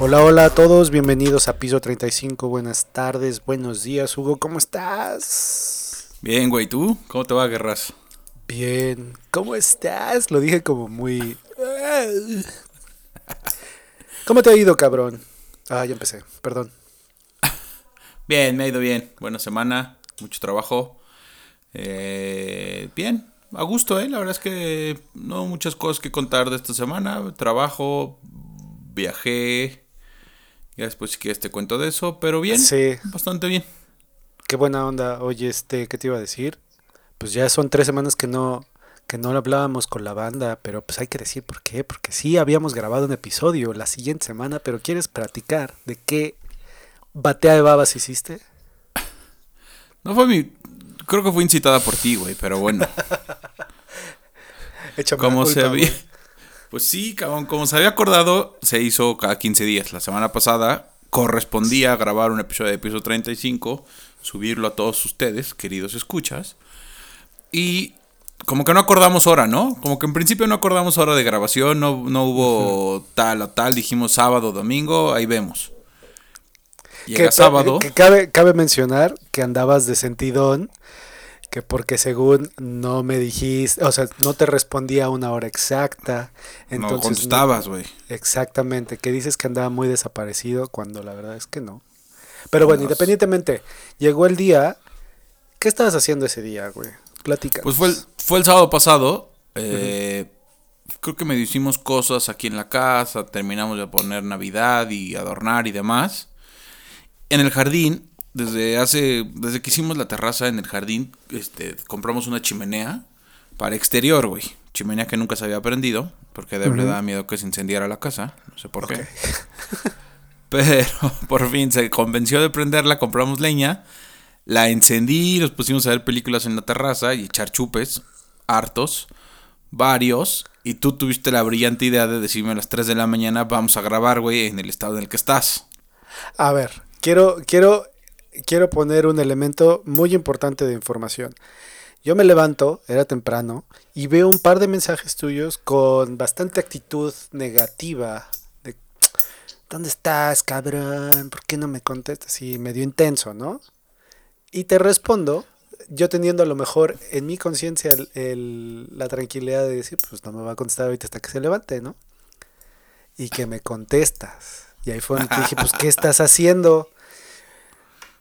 Hola, hola a todos, bienvenidos a Piso 35, buenas tardes, buenos días, Hugo, ¿cómo estás? Bien, güey, ¿tú? ¿Cómo te va, Guerras? Bien, ¿cómo estás? Lo dije como muy... ¿Cómo te ha ido, cabrón? Ah, ya empecé, perdón. Bien, me ha ido bien, buena semana, mucho trabajo. Eh, bien, a gusto, ¿eh? La verdad es que no muchas cosas que contar de esta semana. Trabajo, viajé. Ya después si quieres te cuento de eso, pero bien. Sí. Bastante bien. Qué buena onda. Oye, este, ¿qué te iba a decir? Pues ya son tres semanas que no, que no hablábamos con la banda, pero pues hay que decir por qué. Porque sí habíamos grabado un episodio la siguiente semana, pero ¿quieres platicar de qué batea de babas hiciste? No fue mi... Creo que fue incitada por ti, güey, pero bueno. Como se había... Pues sí, cabrón, como se había acordado, se hizo cada 15 días. La semana pasada correspondía grabar un episodio de episodio 35, subirlo a todos ustedes, queridos escuchas. Y como que no acordamos hora, ¿no? Como que en principio no acordamos hora de grabación, no, no hubo tal o tal, dijimos sábado, domingo, ahí vemos. Llega Que- sábado. que cabe, cabe mencionar que andabas de sentidón, que porque según no me dijiste, o sea, no te respondía a una hora exacta. no Entonces, contestabas, güey. Exactamente, que dices que andaba muy desaparecido cuando la verdad es que no. Pero bueno, No, independientemente, llegó el día. ¿Qué estabas haciendo ese día, güey? Platica. Pues fue el, fue el sábado pasado. eh, Creo que medio hicimos cosas aquí en la casa. Terminamos de poner Navidad y adornar y demás. En el jardín, desde hace. Desde que hicimos la terraza en el jardín, este, compramos una chimenea para exterior, güey. Chimenea que nunca se había prendido. Porque a Deb le daba miedo que se incendiara la casa. No sé por qué. Pero por fin se convenció de prenderla, compramos leña, la encendí, nos pusimos a ver películas en la terraza y echar chupes, hartos, varios, y tú tuviste la brillante idea de decirme a las 3 de la mañana vamos a grabar, güey, en el estado en el que estás. A ver, quiero, quiero, quiero poner un elemento muy importante de información. Yo me levanto, era temprano, y veo un par de mensajes tuyos con bastante actitud negativa. De, ¿Dónde estás, cabrón? ¿Por qué no me contestas? Y medio intenso, ¿no? Y te respondo, yo teniendo a lo mejor en mi conciencia la tranquilidad de decir, pues no me va a contestar ahorita hasta que se levante, ¿no? Y que me contestas. Y ahí fue donde dije, pues, ¿qué estás haciendo?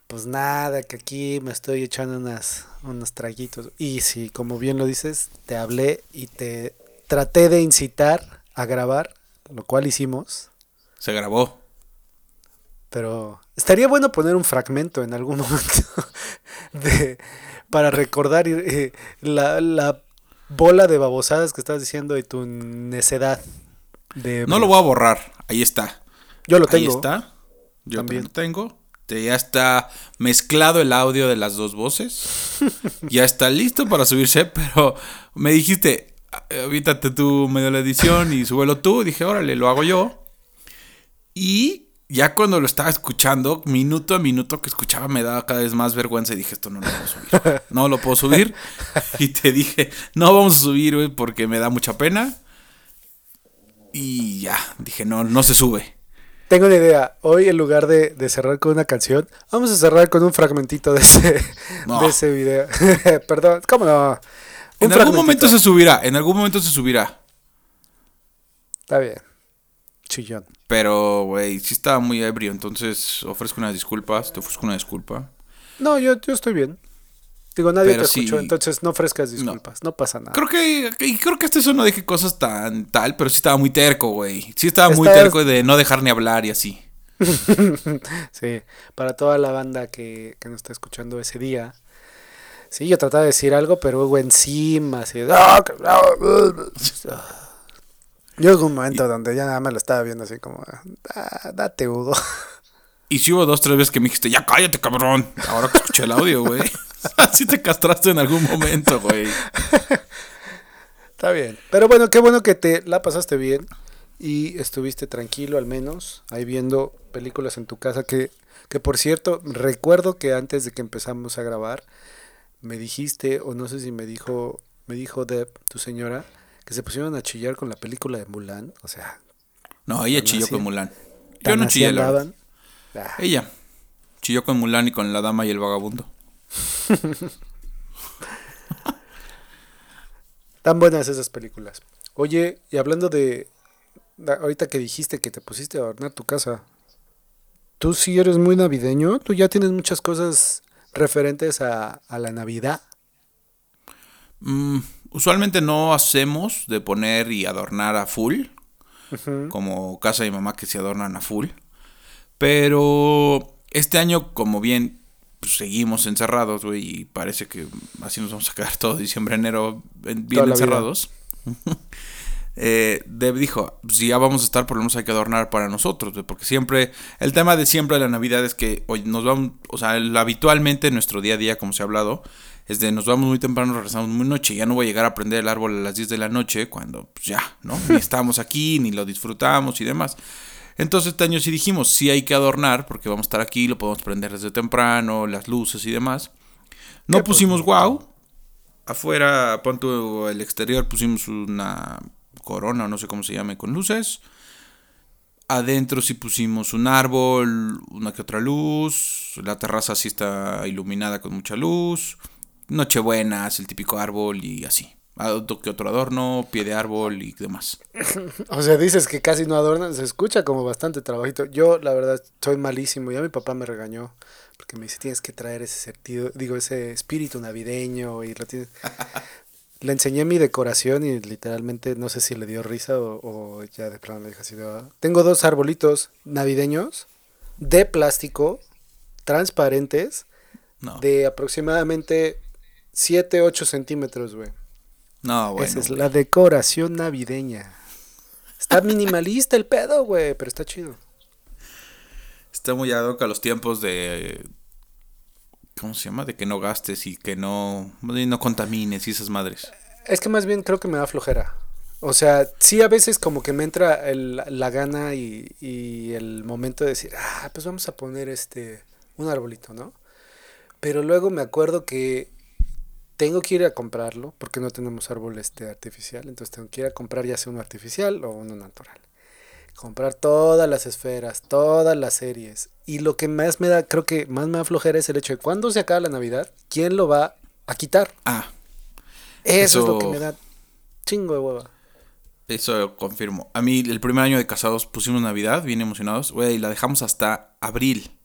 Pues nada, que aquí me estoy echando unas, unos traguitos. Y sí, como bien lo dices, te hablé y te traté de incitar a grabar, lo cual hicimos. Se grabó. Pero estaría bueno poner un fragmento en algún momento de, para recordar eh, la, la bola de babosadas que estás diciendo y tu necedad. De, No lo voy a borrar, ahí está. Yo lo Ahí tengo. está. Yo También. también lo tengo. Te- Ya está mezclado el audio de las dos voces. ya está listo para subirse, pero me dijiste, "Ah, avítate tú medio la edición y súbelo tú. Dije, órale, lo hago yo. Y ya cuando lo estaba escuchando, minuto a minuto que escuchaba, me daba cada vez más vergüenza y dije, esto no lo puedo subir. No lo puedo subir. y te dije, no vamos a subir, güey, porque me da mucha pena. Y ya, dije, no, no se sube. Tengo una idea. Hoy en lugar de, de cerrar con una canción, vamos a cerrar con un fragmentito de ese, No. de ese video. Perdón, ¿cómo no? Un En algún momento se subirá, en algún momento se subirá. Está bien. Chillón. Pero, güey, sí estaba muy ebrio, entonces ofrezco unas disculpas, te ofrezco una disculpa. No, yo, yo estoy bien. Digo, nadie Pero te escuchó, sí. entonces no ofrezcas disculpas. No, pasa nada. Creo que, y creo que hasta eso no dije cosas tan tal, pero sí estaba muy terco, güey. Sí estaba muy terco de no dejar ni hablar y así. Sí, para toda la banda que, que nos está escuchando ese día. Sí, yo trataba de decir algo, pero luego encima, así. "Ah, que- ah". Un momento donde ya nada más lo estaba viendo así como, "Ah, date, Hugo. Y sí hubo dos, tres veces que me dijiste, ya cállate, cabrón. Ahora que escuché el audio, güey. Así te castraste en algún momento, güey. Está bien. Pero bueno, qué bueno que te la pasaste bien y estuviste tranquilo al menos, ahí viendo películas en tu casa que, que por cierto, recuerdo que antes de que empezamos a grabar, me dijiste, o no sé si me dijo, me dijo Deb, tu señora, que se pusieron a chillar con la película de Mulan. O sea, No, ella chilló así. con Mulan. Yo no chillé, la. Ah, Ella. Chilló con Mulan y con la dama y el vagabundo. Tan buenas esas películas. Oye, y hablando de, de- ahorita que dijiste que te pusiste a adornar tu casa, tú sí eres muy navideño, tú ya tienes muchas cosas referentes a, a la Navidad. Mm, usualmente no hacemos de poner y adornar a full. Como casa mi mamá que se adornan a full. Pero este año, como bien pues, seguimos encerrados, güey, y parece que así nos vamos a quedar todo diciembre, enero en- bien Toda encerrados. eh, Deb dijo, pues, si ya vamos a estar, por lo menos hay que adornar para nosotros, güey, porque siempre, el tema de siempre de la Navidad es que hoy nos vamos, o sea, el- habitualmente en nuestro día a día, como se ha hablado, es de nos vamos muy temprano, regresamos muy noche, ya no voy a llegar a prender el árbol a las 10 de la noche, cuando pues ya, ¿no? Ni estamos aquí, ni lo disfrutamos y demás. Entonces este año sí dijimos, sí hay que adornar, porque vamos a estar aquí, lo podemos prender desde temprano, las luces y demás. No pusimos wow. Afuera, pon tú el exterior, pusimos una corona, o no sé cómo se llame, con luces. Adentro sí pusimos un árbol, una que otra luz. La terraza sí está iluminada con mucha luz. Nochebuenas, el típico árbol y así. Que otro adorno, pie de árbol y demás. O sea, dices que casi no adornan, se escucha como bastante trabajito. Yo, la verdad, soy malísimo. Ya mi papá me regañó porque me dice, tienes que traer ese sentido, digo, ese espíritu navideño y lo tienes... Le enseñé mi decoración y literalmente no sé si le dio risa o, o ya de plano me dijo así de, "Ah". Tengo dos arbolitos navideños de plástico, transparentes, No, de aproximadamente 7, 8 centímetros, güey. No bueno. Esa es güey. la decoración navideña. Está minimalista el pedo, güey, pero está chido. Está muy ad hoc a los tiempos de. ¿Cómo se llama? De que no gastes y que no. no contamines y esas madres. Es que más bien creo que me da flojera. O sea, sí a veces como que me entra el- la gana y, y el momento de decir, ah, pues vamos a poner este, un arbolito, ¿no? Pero luego me acuerdo que tengo que ir a comprarlo porque no tenemos árbol este artificial, entonces tengo que ir a comprar ya sea uno artificial o uno natural. Comprar todas las esferas, todas las series. Y lo que más me da, creo que más me da flojera es el hecho de cuando se acaba la Navidad, ¿quién lo va a quitar? Ah, Eso, es lo que me da chingo de hueva. eso confirmo. A mí, el primer año de casados pusimos Navidad, bien emocionados. Güey, y la dejamos hasta abril.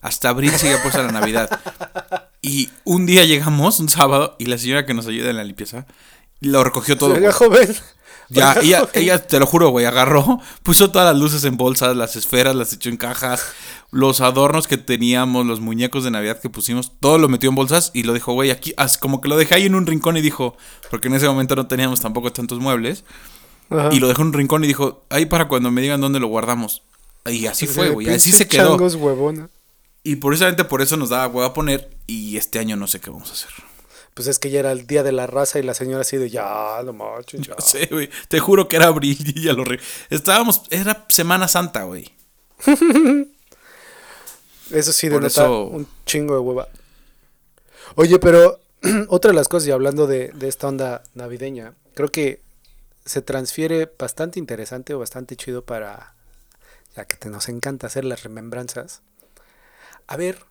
Hasta abril seguía puesta la Navidad. Y un día llegamos, un sábado, y la señora que nos ayuda en la limpieza lo recogió todo. Güey. joven. Ya, ella, joven. ella, te lo juro, güey, agarró, puso todas las luces en bolsas, las esferas, las echó en cajas, los adornos que teníamos, los muñecos de Navidad que pusimos, todo lo metió en bolsas y lo dijo, güey, aquí, como que lo dejé ahí en un rincón y dijo, porque en ese momento no teníamos tampoco tantos muebles, Ajá. y lo dejó en un rincón y dijo, ahí para cuando me digan dónde lo guardamos. Y así fue, güey, así se quedó. changos huevona. Y precisamente por eso nos daba huevo a poner, y este año no sé qué vamos a hacer. Pues es que ya era el día de la raza y la señora así de ya, no manches, ya. No sé, güey, te juro que era abril y ya lo re... Estábamos, era Semana Santa, güey. Eso sí denota eso- un chingo de hueva. Oye, pero otra de las cosas, y hablando de, de esta onda navideña, creo que se transfiere bastante interesante o bastante chido para, ya que te nos encanta hacer las remembranzas. A ver,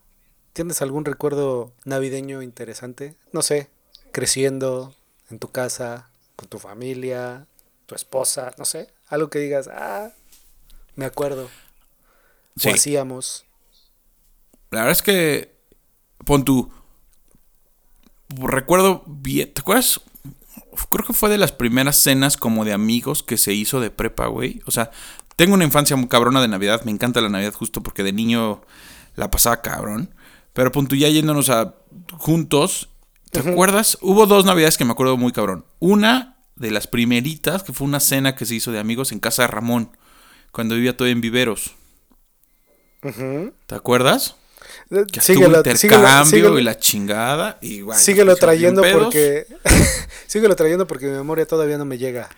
¿tienes algún recuerdo navideño interesante? No sé, creciendo en tu casa, con tu familia, tu esposa, no sé, algo que digas, ah, me acuerdo, Sí. o hacíamos. La verdad es que. Pon tu. Recuerdo bien. ¿Te acuerdas? Creo que fue de las primeras cenas como de amigos que se hizo de prepa, güey. O sea, tengo una infancia muy cabrona de Navidad. Me encanta la Navidad justo porque de niño la pasaba cabrón. Pero pon tú ya yéndonos a juntos. ¿Te acuerdas? Hubo dos Navidades que me acuerdo muy cabrón. Una de las primeritas, que fue una cena que se hizo de amigos en casa de Ramón. Cuando vivía todavía en Viveros. ¿Te acuerdas? Que Síguelo, estuvo síguelo, intercambio síguelo, y la chingada. Y, güey, síguelo trayendo porque síguelo trayendo porque mi memoria todavía no me llega.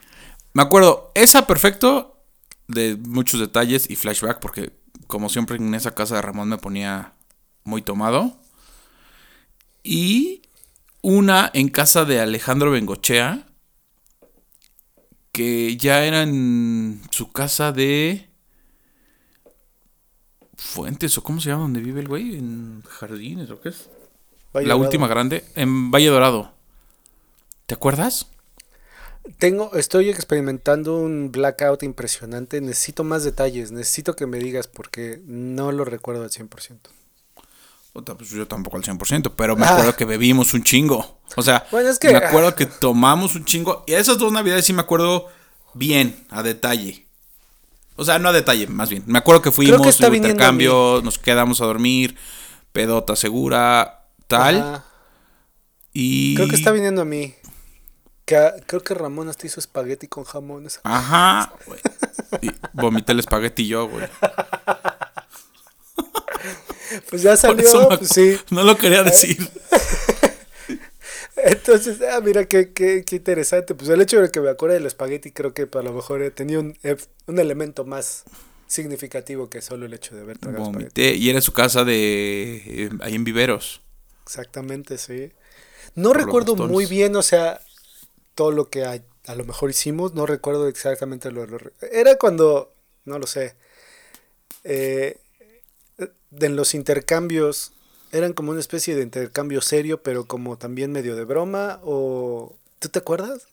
Me acuerdo, esa perfecto de muchos detalles y flashback porque como siempre en esa casa de Ramón me ponía muy tomado. Y una en casa de Alejandro Bengochea que ya era en su casa de Fuentes, o cómo se llama donde vive el güey, en Jardines, ¿o qué es? Valle la Dorado. última grande, en Valle Dorado. ¿Te acuerdas? Tengo, estoy experimentando un blackout impresionante. Necesito más detalles. Necesito que me digas porque no lo recuerdo al 100%. Puta, pues yo tampoco al 100%, pero me Ah. acuerdo que bebimos un chingo. O sea, Bueno, es que- me acuerdo que tomamos un chingo. Y esas dos navidades sí me acuerdo bien, a detalle. O sea, no a detalle, más bien. Me acuerdo que fuimos, viniendo intercambio, nos quedamos a dormir, pedota segura, tal. Ajá. Y... Creo que está viniendo a mí. Que creo que Ramón hasta hizo espagueti con jamón. esa- Ajá, güey. Y vomité el espagueti yo, güey. Pues ya salió, me pues sí. No lo quería decir. Entonces, ah, mira qué, qué, qué interesante. Pues el hecho de que me acuerde del espagueti creo que a lo mejor eh, tenía un, eh, un elemento más significativo que solo el hecho de haber tragado espagueti. Vomité. Y era su casa de... eh, ahí en Viveros. Exactamente, sí. No Por recuerdo muy bien, o sea, todo lo que a, a lo mejor hicimos, no recuerdo exactamente lo, lo- Era cuando, no lo sé, eh, en los intercambios, eran como una especie de intercambio serio, pero como también medio de broma, o... ¿Tú te acuerdas?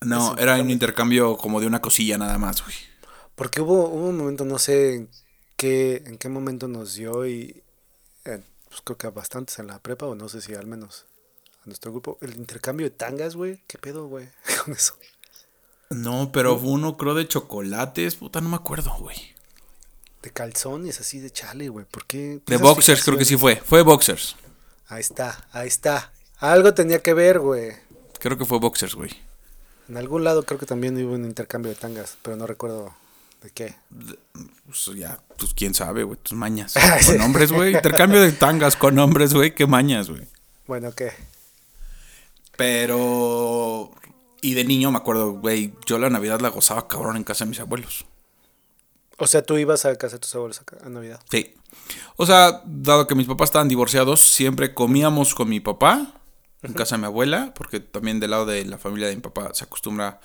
No, era un intercambio. intercambio como de una cosilla nada más, güey. Porque hubo, hubo un momento, no sé en qué, en qué momento nos dio y eh, pues creo que a bastantes en la prepa, o no sé si al menos a nuestro grupo, el intercambio de tangas, güey, ¿qué pedo, güey? Con eso. No, pero uno creo de chocolates, puta, no me acuerdo, güey. De calzones, así de chale, güey, ¿por qué? De boxers creo que sí fue. Fue boxers. Ahí está, ahí está. Algo tenía que ver, güey. Creo que fue boxers, güey. En algún lado creo que también hubo un intercambio de tangas, pero no recuerdo de qué. Pues ya, pues quién sabe, güey, tus mañas. Con hombres, güey. Intercambio de tangas con hombres, güey, qué mañas, güey. Bueno, ¿qué? Pero... Y de niño me acuerdo, güey, yo la Navidad la gozaba cabrón en casa de mis abuelos. O sea, tú ibas a casa de tus abuelos a, Navidad. Sí. O sea, dado que mis papás estaban divorciados, siempre comíamos con mi papá en casa de mi abuela, porque también del lado de la familia de mi papá se acostumbra,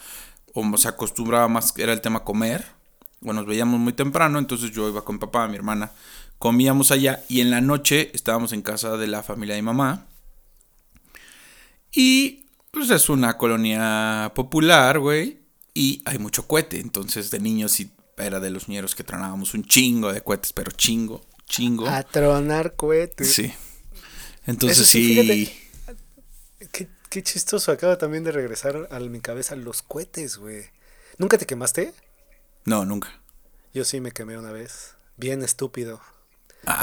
o se acostumbraba más, era el tema comer. Bueno, nos veíamos muy temprano, entonces yo iba con mi papá, mi hermana, comíamos allá y en la noche estábamos en casa de la familia de mi mamá. Y pues es una colonia popular, güey, y hay mucho cohete, entonces de niños sí era de los ñeros que tronábamos un chingo de cohetes, pero chingo, chingo. A tronar cohetes. Sí. Entonces Eso sí, sí. fíjate. Qué, qué chistoso, acaba también de regresar a mi cabeza los cohetes, güey. ¿Nunca te quemaste? No, nunca. Yo sí me quemé una vez. Bien estúpido.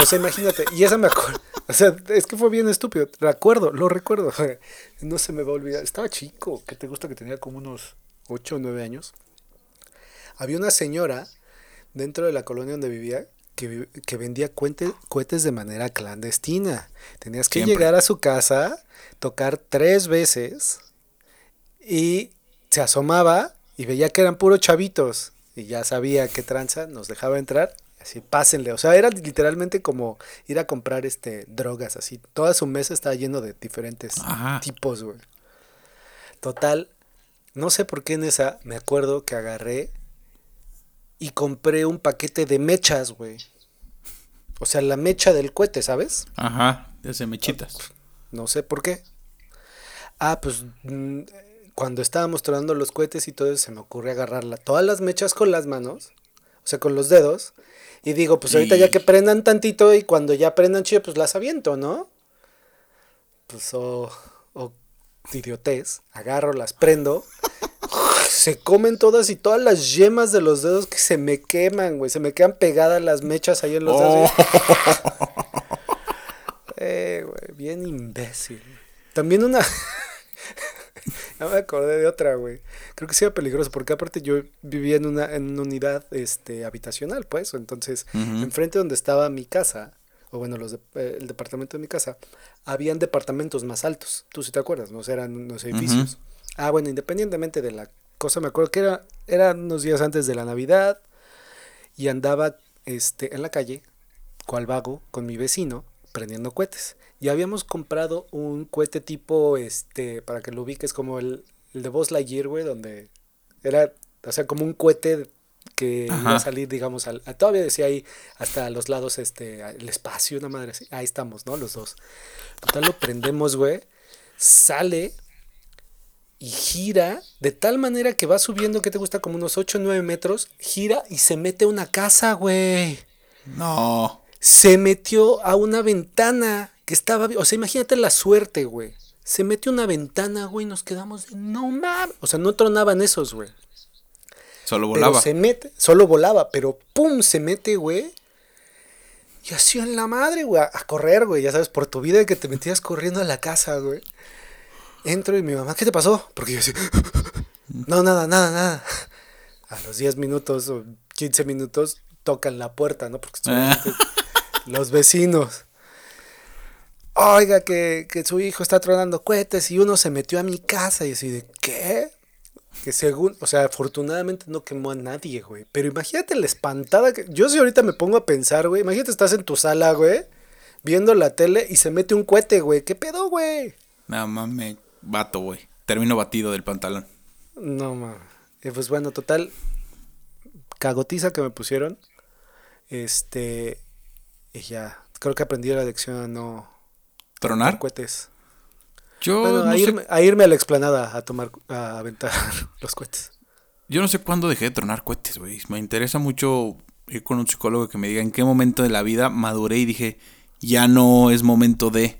O sea, imagínate, y esa me acuerdo. O sea, es que fue bien estúpido. Recuerdo, lo recuerdo. No se me va a olvidar. Estaba chico, que te gusta que tenía como unos 8 o 9 años. Había una señora dentro de la colonia donde vivía que, que vendía cuente- cohetes de manera clandestina. Tenías que Siempre. llegar a su casa, tocar tres veces y se asomaba y veía que eran puros chavitos y ya sabía qué tranza, nos dejaba entrar, así pásenle, o sea, era literalmente como ir a comprar este drogas, así, toda su mesa estaba lleno de diferentes Ajá. tipos, güey. Total, no sé por qué en esa me acuerdo que agarré y compré un paquete de mechas, güey. O sea, la mecha del cohete, ¿sabes? Ajá, desde mechitas. No sé por qué. Ah, pues mm, cuando estábamos tronando los cohetes y todo eso, se me ocurre agarrarla todas las mechas con las manos, o sea, con los dedos. Y digo, pues ahorita ya que prendan tantito y cuando ya prendan chido, pues las aviento, ¿no? Pues o, o idiotez, agarro, las prendo. Se comen todas y todas las yemas de los dedos que se me queman, güey. Se me quedan pegadas las mechas ahí en los dedos. Eh, güey, bien imbécil. También una. ya me acordé de otra, güey. Creo que sí era peligroso, porque aparte yo vivía en una, en una unidad este, habitacional, pues. Entonces, Ujú. enfrente donde estaba mi casa, o bueno, los de- eh, el departamento de mi casa, habían departamentos más altos. Tú sí te acuerdas, ¿no? O sea, eran unos edificios. Ah, bueno, independientemente de la cosa, me acuerdo que era, eran unos días antes de la Navidad y andaba este, en la calle, cual vago, con mi vecino, prendiendo cohetes. Y habíamos comprado un cohete tipo, este, para que lo ubiques, como el, el de Buzz Lightyear, güey, donde era, o sea, como un cohete que iba a salir, digamos, al, a- todavía decía ahí hasta los lados, este, el espacio, una madre así. Ahí estamos, ¿no? Los dos. Total, lo prendemos, güey. Sale y gira de tal manera que va subiendo, que te gusta? Como unos 8 o 9 metros. Gira y se mete a una casa, güey. No. Se metió a una ventana que estaba. O sea, imagínate la suerte, güey. Se metió una ventana, güey, y nos quedamos de no mames. O sea, no tronaban esos, güey. Solo Pero volaba. se mete, solo volaba, pero pum, se mete, güey. Y así en la madre, güey, a correr, güey, ya sabes, por tu vida que te metías corriendo a la casa, güey. Entro y mi mamá, ¿qué te pasó? Porque yo así, no, nada, nada, nada. A los 10 minutos o 15 minutos tocan la puerta, ¿no? Porque los vecinos. Oiga, que, que su hijo está tronando cohetes y uno se metió a mi casa y así de, ¿qué? Que según, o sea, afortunadamente no quemó a nadie, güey. Pero imagínate la espantada que. Yo si ahorita me pongo a pensar, güey. Imagínate estás en tu sala, güey. Viendo la tele y se mete un cohete, güey. ¿Qué pedo, güey? No mames, vato, güey. Termino batido del pantalón. No, mames. Eh, pues bueno, total. Cagotiza que me pusieron. Este. Y ya. Creo que aprendí la lección a no. ¿Tronar? Cohetes. Yo Bueno, no a, sé irme, a irme a la explanada a tomar. a aventar los cohetes. Yo no sé cuándo dejé de tronar cohetes, güey. Me interesa mucho ir con un psicólogo que me diga en qué momento de la vida maduré y dije, ya no es momento de.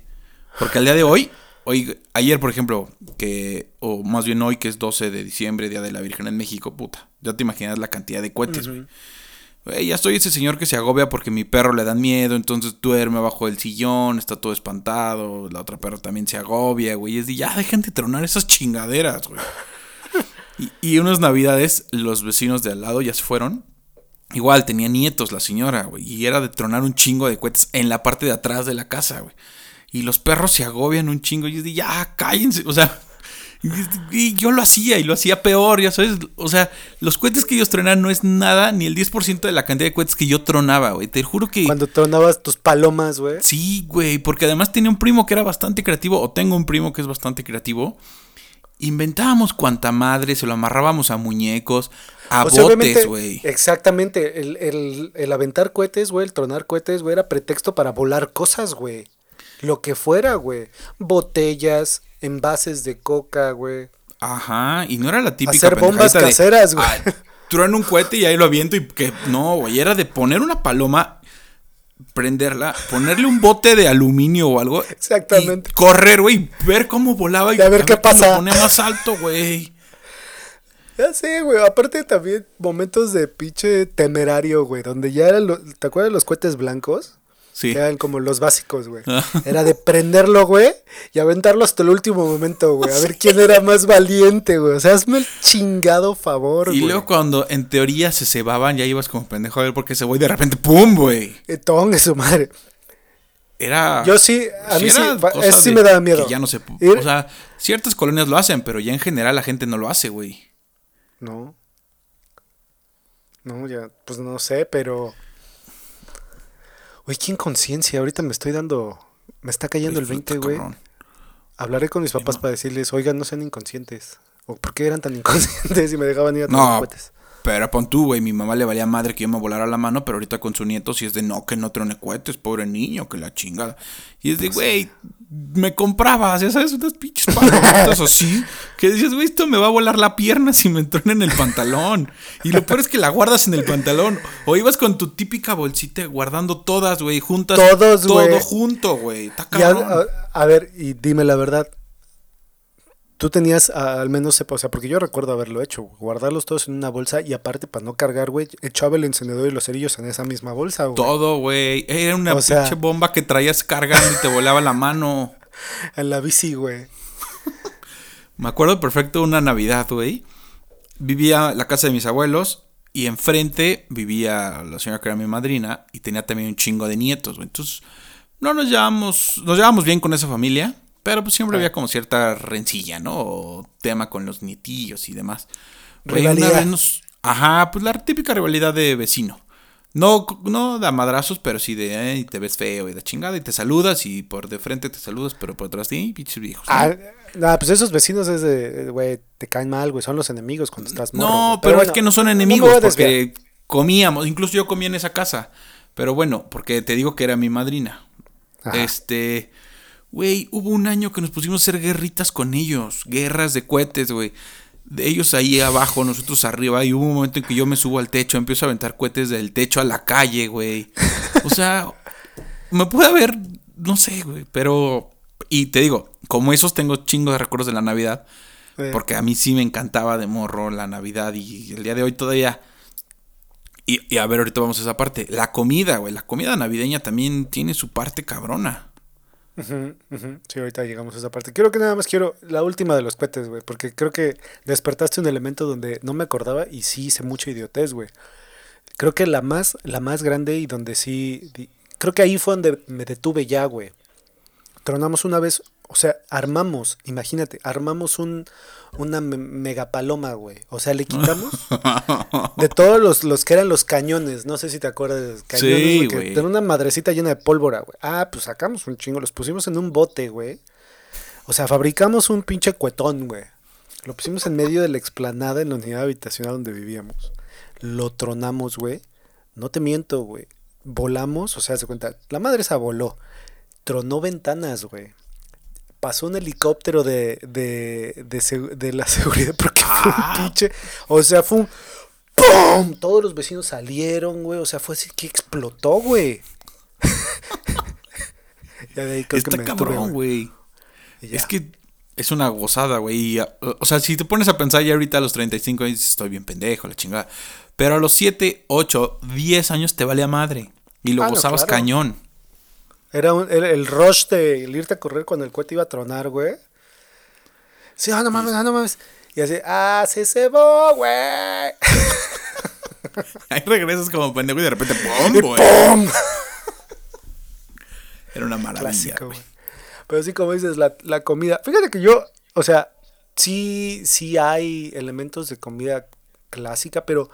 Porque al día de hoy, hoy, ayer, por ejemplo, que, o más bien hoy, que es 12 de diciembre, Día de la Virgen en México, puta. Ya te imaginas la cantidad de cohetes, güey. Güey, ya soy ese señor que se agobia porque mi perro le dan miedo, entonces duerme abajo del sillón, está todo espantado, la otra perra también se agobia, güey. Y es de, ya dejen de tronar esas chingaderas, güey. Y, y unas navidades, los vecinos de al lado ya se fueron. Igual, tenía nietos la señora, güey. Y era de tronar un chingo de cohetes en la parte de atrás de la casa, güey. Y los perros se agobian un chingo. Y es de, ya, cállense. O sea, y, y yo lo hacía y lo hacía peor, ya sabes. O sea, los cohetes que ellos tronan no es nada, ni el 10% de la cantidad de cohetes que yo tronaba, güey. Te juro que... Cuando tronabas tus palomas, güey. Sí, güey, porque además tenía un primo que era bastante creativo, o tengo un primo que es bastante creativo. Inventábamos cuanta madre, se lo amarrábamos a muñecos, a O sea, obviamente, botes, güey. Exactamente. El, el, el aventar cohetes, güey, el tronar cohetes, güey, era pretexto para volar cosas, güey. Lo que fuera, güey. Botellas, envases de coca, güey. Ajá, y no era la típica Hacer bombas caseras, güey. "Ah, trueno un cohete y ahí lo aviento y que no, güey, era de poner una paloma, prenderla, ponerle un bote de aluminio o algo. Exactamente. Y correr, güey, ver cómo volaba y Y a ver qué lo pasa. ponía más alto, güey. Ya sé, güey. Aparte también momentos de pinche temerario, güey. Donde ya eran los... ¿Te acuerdas de los cohetes blancos? Sí. Que eran como los básicos, güey. Era de prenderlo, güey, y aventarlo hasta el último momento, güey. A ver quién era más valiente, güey. O sea, hazme el chingado favor, Y güey. luego cuando en teoría se cebaban, ya ibas como pendejo a ver por qué se voy de repente, ¡pum, güey! Eh, tongue su madre. Era. Yo sí, a mí sí, eso me daba miedo. que ya no se. Ir- O sea, ciertas colonias lo hacen, pero ya en general la gente no lo hace, güey. No. No, ya, pues no sé, pero. Güey, qué inconsciencia. Ahorita me estoy dando. Me está cayendo el Güey, 20, puta, güey. Hablaré con mis papás para decirles, oigan, no sean inconscientes. O por qué eran tan inconscientes y me dejaban ir a tomar No, cohetes. Pero pon tú, güey. Mi mamá le valía madre que yo me volara la mano, pero ahorita con su nieto sí es de no, que no trone cohetes, pobre niño, que la chingada. Y es de, güey, me comprabas, ya sabes, unas pinches palomitas así. Que dices, güey, esto me va a volar la pierna si me entrona en el pantalón. Y lo peor es que la guardas en el pantalón. O ibas con tu típica bolsita guardando todas, güey, juntas. Todos, Todo junto, güey. Está a ver, y dime la verdad. Tú tenías a- al menos, o sea, porque yo recuerdo haberlo hecho, guardarlos todos en una bolsa y aparte para no cargar, güey, echaba el encendedor y los cerillos en esa misma bolsa, güey. Todo, güey. Era una O sea- pinche bomba que traías cargando y te volaba la mano. En la bici, güey. Me acuerdo perfecto una Navidad, güey. Vivía en la casa de mis abuelos y enfrente vivía la señora que era mi madrina y tenía también un chingo de nietos, güey. Entonces, no nos llevamos, nos llevamos bien con esa familia, pero pues siempre había como cierta rencilla, ¿no? O tema con los nietillos y demás. Rivalidad. nos- Ajá, pues la típica rivalidad de vecino. No, no de a madrazos, pero sí de, eh, te ves feo y de chingada y te saludas y por de frente te saludas, pero por atrás de, pinches viejos. ¿no? Ah, nah, pues esos vecinos es de, güey, te caen mal, güey, son los enemigos cuando estás morro, No, pero, es bueno, que no son enemigos, porque comíamos, incluso yo comía en esa casa. Pero bueno, porque te digo que era mi madrina. Ajá. Este, güey, hubo un año que nos pusimos a hacer guerritas con ellos, guerras de cohetes, güey. De ellos ahí abajo, nosotros arriba, y hubo un momento en que yo me subo al techo, empiezo a aventar cohetes del techo a la calle, güey. O sea, me puede haber, no sé, güey, pero... Y te digo, como esos tengo chingos de recuerdos de la Navidad, porque a mí sí me encantaba de morro la Navidad y el día de hoy todavía... Y, y a ver, ahorita vamos a esa parte. La comida, güey, la comida navideña también tiene su parte cabrona. Sí, ahorita llegamos a esa parte. Quiero que nada más quiero la última de los cohetes, güey, porque creo que despertaste un elemento donde no me acordaba y sí hice mucha idiotez, güey. Creo que la más, la más grande y donde sí, creo que ahí fue donde me detuve ya, güey. Tronamos una vez, o sea, armamos, imagínate, armamos un, una me- megapaloma, güey. O sea, le quitamos de todos los, los que eran los cañones, no sé si te acuerdas de los cañones, Sí, güey, que una madrecita llena de pólvora, güey. Ah, pues sacamos un chingo, los pusimos en un bote, güey. O sea, fabricamos un pinche cuetón, güey. Lo pusimos en medio de la explanada en la unidad habitacional donde vivíamos. Lo tronamos, güey. No te miento, güey. Volamos, o sea, se cuenta, la madre esa voló. Tronó ventanas, güey. Pasó un helicóptero de, de, de, de la seguridad porque fue un pinche. O sea, fue un. ¡Pum! Todos los vecinos salieron, güey. O sea, fue así que explotó, güey. ya de ahí creo que Está me detuve, cabrón, güey. Es que es una gozada, güey. O sea, si te pones a pensar ya ahorita a los 35 años, estoy bien pendejo, la chingada. Pero a los 7, 8, 10 años te vale a madre. Y lo Ah, no, gozabas claro. cañón. Era un- el, el rush de el irte a correr cuando el cohete iba a tronar, güey. Sí, ah, no mames, ah, no mames. Y así, ah, se cebó, güey. Ahí regresas como pendejo y de repente ¡pum! Güey! ¡pum! Era una maravilla, Clásico, güey. Pero sí, como dices, la, la comida. Fíjate que yo, o sea, sí, sí hay elementos de comida clásica, pero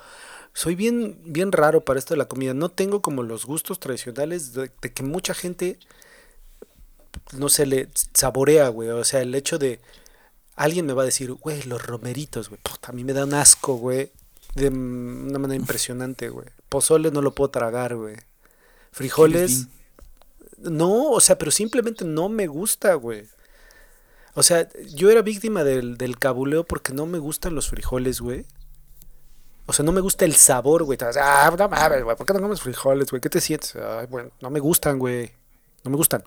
soy bien, bien raro para esto de la comida. No tengo como los gustos tradicionales de, de que mucha gente, no se le saborea, güey. O sea, el hecho de. Alguien me va a decir, güey, los romeritos, güey. Puta, a mí me da un asco, güey. De una manera impresionante, güey. Pozole no lo puedo tragar, güey. Frijoles. No, o sea, pero simplemente no me gusta, güey. O sea, yo era víctima del, del cabuleo porque no me gustan los frijoles, güey. O sea, no me gusta el sabor, güey. Ah, no mames, güey. ¿Por qué no comes frijoles, güey? ¿Qué te sientes? Ay, bueno, no me gustan, güey. No me gustan.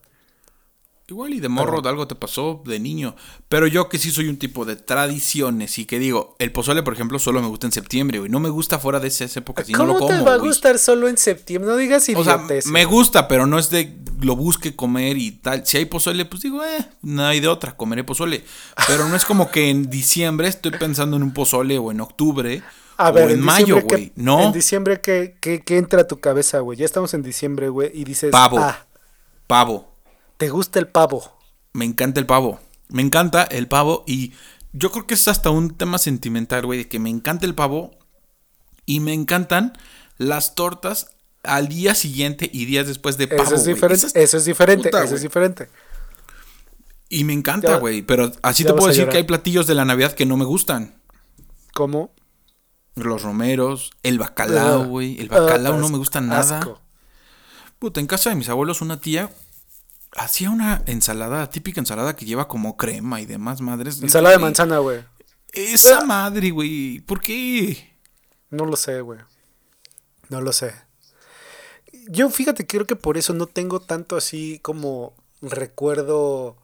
Igual y de morro de algo te pasó de niño. Pero yo que sí soy un tipo de tradiciones y que digo, el pozole, por ejemplo, solo me gusta en septiembre, güey. No me gusta fuera de esas épocas y no ¿Cómo lo como, te va a güey. gustar solo en septiembre? No digas O sea, me gusta, pero no es de lo busque comer y tal. Si hay pozole, pues digo, eh, no hay de otra, comeré pozole. Pero no es como que en diciembre estoy pensando en un pozole o en octubre A o ver, en mayo, diciembre, güey. ¿qué- No, En diciembre, ¿qué, qué, qué entra a tu cabeza, güey? Ya estamos en diciembre, güey, y dices... Pavo. Ah, pavo. ¿te gusta el pavo? Me encanta el pavo. Me encanta el pavo y yo creo que es hasta un tema sentimental, güey, de que me encanta el pavo y me encantan las tortas al día siguiente y días después de pavo. Eso es diferente, eso es diferente, puta, eso es diferente. Y me encanta, güey. Pero así te puedo decir que hay platillos de la Navidad que no me gustan. ¿Cómo? Los romeros, el bacalao, Ah, güey. El bacalao ah, no me gusta nada. asco. Puta, en casa de mis abuelos una tía hacía una ensalada, típica ensalada que lleva como crema y demás madres. Ensalada de manzana, güey. Esa madre, güey. ¿Por qué? No lo sé, güey. No lo sé. Yo fíjate, creo que por eso no tengo tanto así como recuerdo,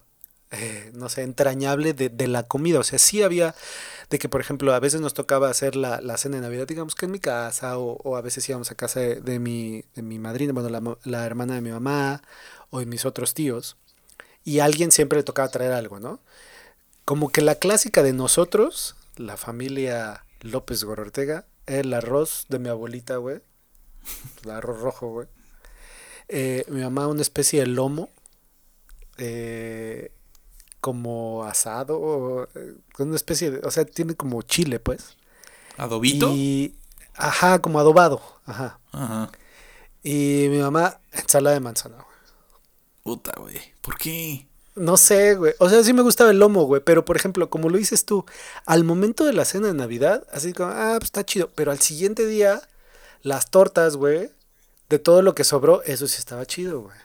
eh, no sé, entrañable de, de la comida. O sea, sí había de que, por ejemplo, a veces nos tocaba hacer la, la cena de Navidad, digamos que en mi casa, o, o a veces íbamos a casa de, de mi, de mi madrina, bueno, la, la hermana de mi mamá, o de mis otros tíos, y a alguien siempre le tocaba traer algo, ¿no? Como que la clásica de nosotros, la familia López Gorortega, el arroz de mi abuelita, güey. El arroz rojo, güey. Eh, mi mamá una especie de lomo. eh, como asado. o, eh, con una especie de. O sea, tiene como chile, pues. ¿Adobito? Y. Ajá, como adobado. Ajá. Ajá. Y mi mamá, ensalada de manzana, güey. Puta, güey. ¿Por qué? No sé, güey. O sea, sí me gustaba el lomo, güey. Pero, por ejemplo, como lo dices tú, al momento de la cena de Navidad, así como, ah, pues está chido. Pero al siguiente día, Las tortas, güey, de todo lo que sobró, eso sí estaba chido, güey.